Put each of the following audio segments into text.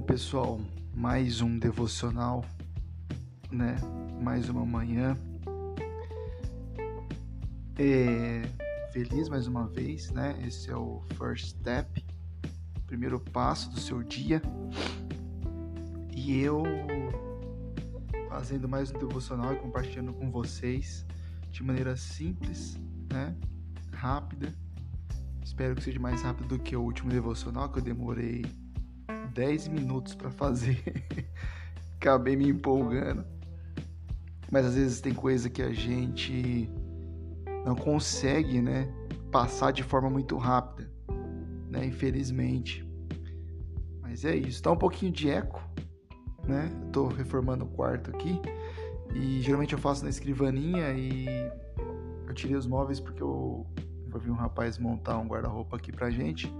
Bom, pessoal, mais um devocional, né? Mais uma manhã. É, feliz mais uma vez, né? Esse é o first step, primeiro passo do seu dia. E eu fazendo mais um devocional e compartilhando com vocês de maneira simples, né? Rápida. Espero que seja mais rápido do que o último devocional que eu demorei 10 minutos para fazer. Acabei me empolgando. Mas às vezes tem coisa que a gente não consegue, né, passar de forma muito rápida, né, infelizmente. Mas é isso. Tá um pouquinho de eco, né? Eu tô reformando o quarto aqui e geralmente eu faço na escrivaninha e eu tirei os móveis porque eu vou vir um rapaz montar um guarda-roupa aqui pra gente.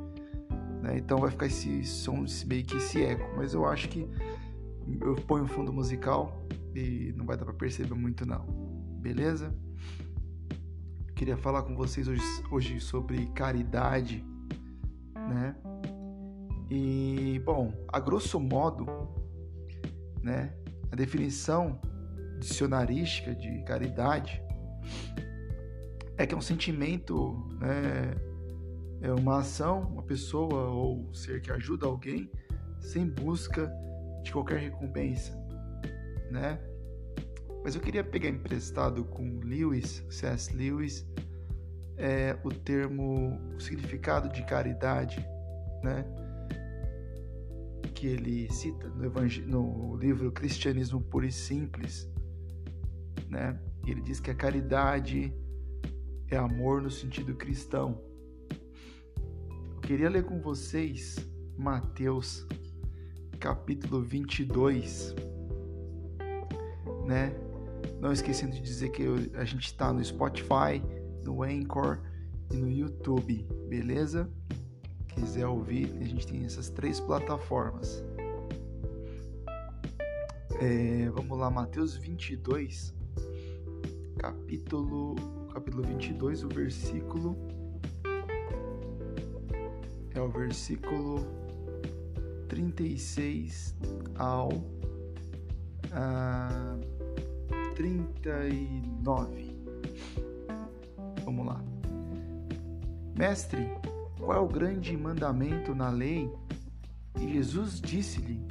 Né? Então vai ficar esse som, esse meio que esse eco. Mas eu acho que eu ponho fundo musical e não vai dar para perceber muito não. Beleza? Queria falar com vocês hoje, hoje sobre caridade, né? E bom, a grosso modo, né? A definição dicionarística de caridade é que é um sentimento, né? É uma ação, uma pessoa ou ser que ajuda alguém sem busca de qualquer recompensa, né? Mas eu queria pegar emprestado com Lewis, C.S. Lewis, é, o termo, o significado de caridade, né? Que ele cita no, no livro Cristianismo Puro e Simples, né? Ele diz que a caridade é amor no sentido cristão queria ler com vocês Mateus capítulo 22, né? Não esquecendo de dizer que a gente está no Spotify, no Anchor e no YouTube, beleza? Quiser ouvir, a gente tem essas três plataformas. É, vamos lá, Mateus 22, capítulo, capítulo 22, o versículo é o versículo 36 ao ah, 39. Vamos lá. Mestre, qual é o grande mandamento na lei? E Jesus disse-lhe: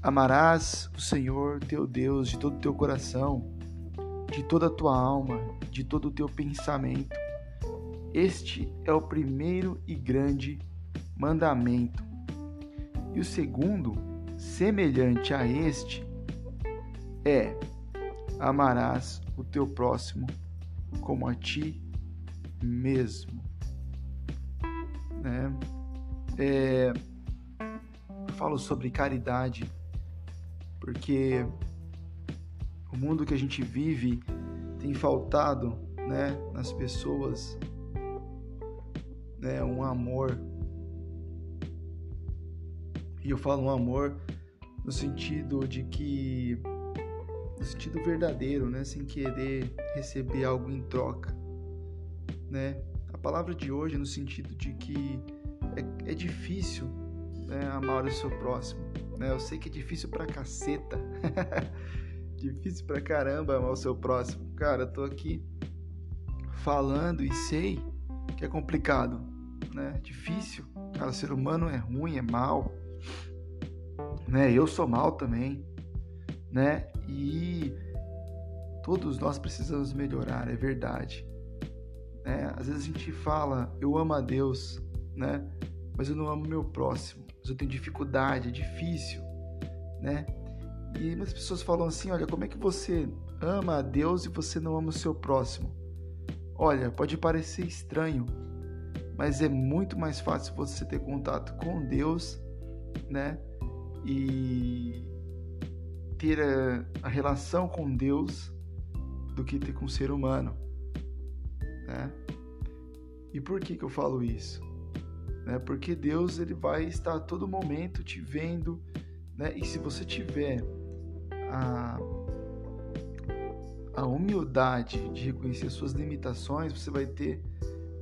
Amarás o Senhor teu Deus de todo o teu coração, de toda a tua alma, de todo o teu pensamento este é o primeiro e grande mandamento. E o segundo, semelhante a este, é: amarás o teu próximo como a ti mesmo. Né? É, falo sobre caridade porque o mundo que a gente vive tem faltado né, nas pessoas né, um amor. E eu falo um amor no sentido de que no sentido verdadeiro, né, sem querer receber algo em troca, né? A palavra de hoje é no sentido de que é, é difícil né, amar o seu próximo, né? Eu sei que é difícil pra caceta, difícil pra caramba amar o seu próximo. Cara, eu tô aqui falando e sei que é complicado, né? Difícil. Cara, ser humano é ruim, é mal, né? Eu sou mal também, né? E todos nós precisamos melhorar, é verdade. Né? Às vezes a gente fala, eu amo a Deus, né? Mas eu não amo meu próximo. Mas eu tenho dificuldade, é difícil, né? E muitas pessoas falam assim, olha, como é que você ama a Deus e você não ama o seu próximo? Olha, pode parecer estranho, mas é muito mais fácil você ter contato com Deus, né? E ter a, a relação com Deus do que ter com o ser humano, né? E por que que eu falo isso? Né? Porque Deus ele vai estar a todo momento te vendo, né? E se você tiver a a humildade de reconhecer suas limitações, você vai ter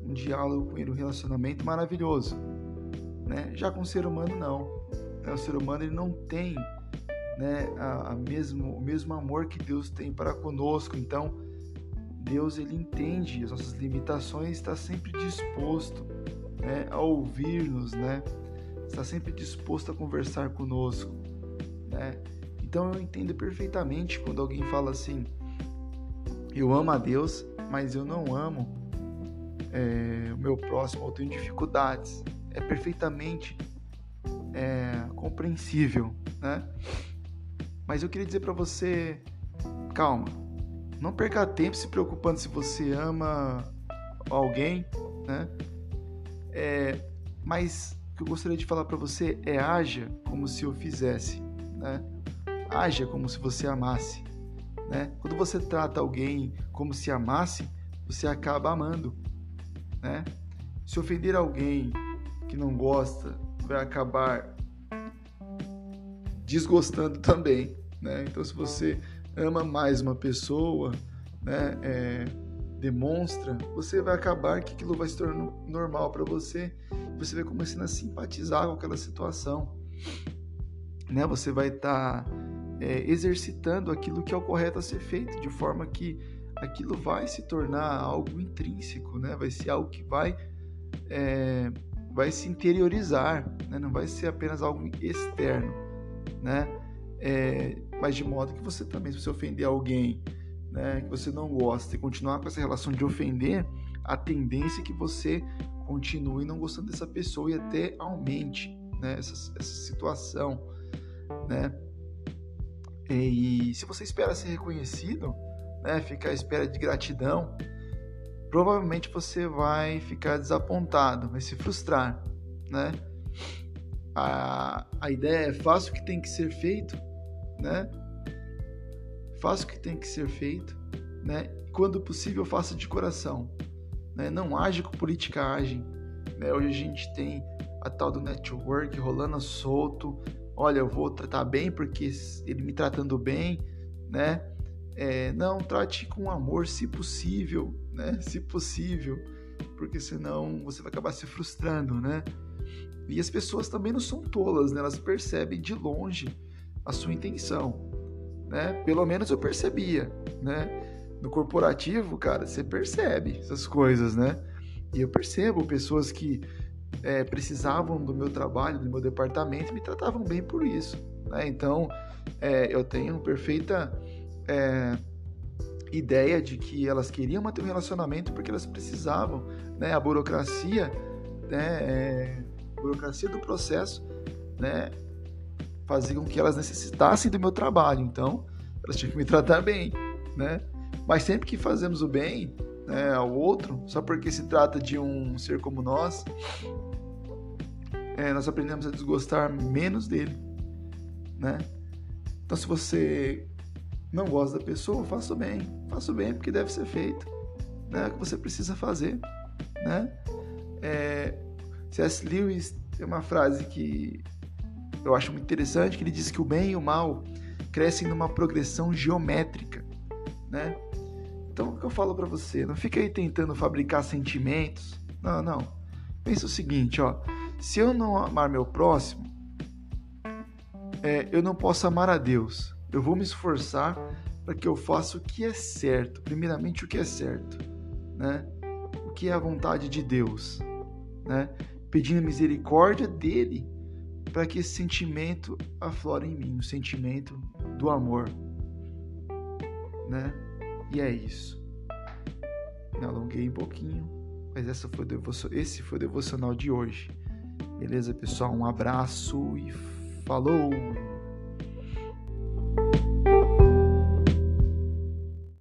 um diálogo com ele, um relacionamento maravilhoso. Né? Já com o ser humano, não. Né? O ser humano ele não tem né, a, a mesmo, o mesmo amor que Deus tem para conosco. Então, Deus ele entende as nossas limitações, está sempre disposto né, a ouvir-nos, né? Está sempre disposto a conversar conosco, né? Então eu entendo perfeitamente quando alguém fala assim: eu amo a Deus, mas eu não amo é, o meu próximo, eu tenho dificuldades. É perfeitamente é, compreensível, né? Mas eu queria dizer para você, calma, não perca tempo se preocupando se você ama alguém, né? É, mas o que eu gostaria de falar para você é haja como se eu fizesse, né? Haja como se você amasse, né? Quando você trata alguém como se amasse, você acaba amando, né? Se ofender alguém que não gosta, vai acabar desgostando também, né? Então, se você ama mais uma pessoa, né? É, demonstra, você vai acabar que aquilo vai se tornar normal para você. Você vai começando a simpatizar com aquela situação, né? Você vai estar tá, é, exercitando aquilo que é o correto a ser feito, de forma que aquilo vai se tornar algo intrínseco, né? Vai ser algo que vai é, vai se interiorizar, né? Não vai ser apenas algo externo, né? É, mas de modo que você também, se você ofender alguém né, que você não gosta e continuar com essa relação de ofender, a tendência é que você continue não gostando dessa pessoa e até aumente né, essa, essa situação. Né? E se você espera ser reconhecido, né, ficar à espera de gratidão, provavelmente você vai ficar desapontado, vai se frustrar. Né? A, a ideia é faça o que tem que ser feito, né? faça o que tem que ser feito, né? Quando possível, faça de coração, né? Não age com politicagem, né? Hoje a gente tem a tal do network rolando solto. Olha, eu vou tratar bem porque ele me tratando bem, né? É, não, trate com amor, se possível, né? Se possível, porque senão você vai acabar se frustrando, né? E as pessoas também não são tolas, né? Elas percebem de longe a sua intenção né? Pelo menos eu percebia, né? No corporativo, cara, você percebe essas coisas, né? E eu percebo pessoas que é, precisavam do meu trabalho, do meu departamento, me tratavam bem por isso, né? Então, é, eu tenho perfeita é, ideia de que elas queriam manter um relacionamento porque elas precisavam, né? A burocracia, né? É, a burocracia do processo, né? fazia com que elas necessitassem do meu trabalho. Então, elas tinham que me tratar bem, né? Mas sempre que fazemos o bem né, ao outro, só porque se trata de um ser como nós, é, nós aprendemos a desgostar menos dele, né? Então, se você não gosta da pessoa, faça o bem. Faça o bem porque deve ser feito. Né? É o que você precisa fazer, né? É, C.S. Lewis tem uma frase que eu acho muito interessante que ele diz que o bem e o mal crescem numa progressão geométrica, né? Então, o que eu falo para você, não fica aí tentando fabricar sentimentos. Não, não. Pensa o seguinte, ó. Se eu não amar meu próximo, é, eu não posso amar a Deus. Eu vou me esforçar para que eu faça o que é certo. Primeiramente, o que é certo, né? O que é a vontade de Deus, né? Pedindo misericórdia dele para que esse sentimento aflore em mim, o sentimento do amor, né? E é isso. Me alonguei um pouquinho, mas essa foi esse foi o devocional de hoje. Beleza, pessoal? Um abraço e falou!